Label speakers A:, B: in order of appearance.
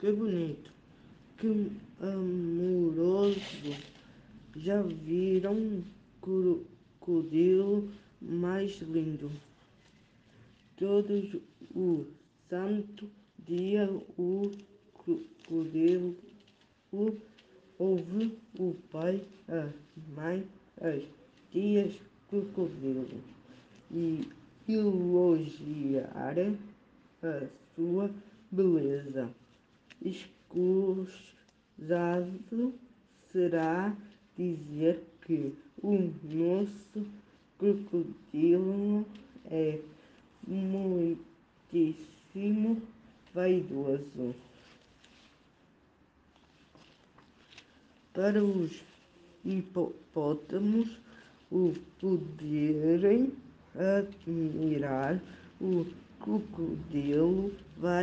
A: que bonito, que amoroso. Já viram crocodilo mais lindo? Todos o santo dia o crocodilo ouve o pai, a mãe, as tias crocodilo e elogiar a sua beleza. Escusado será dizer que o nosso crocodilo é muitíssimo vaidoso. Para os hipopótamos o poderem admirar o crocodilo vai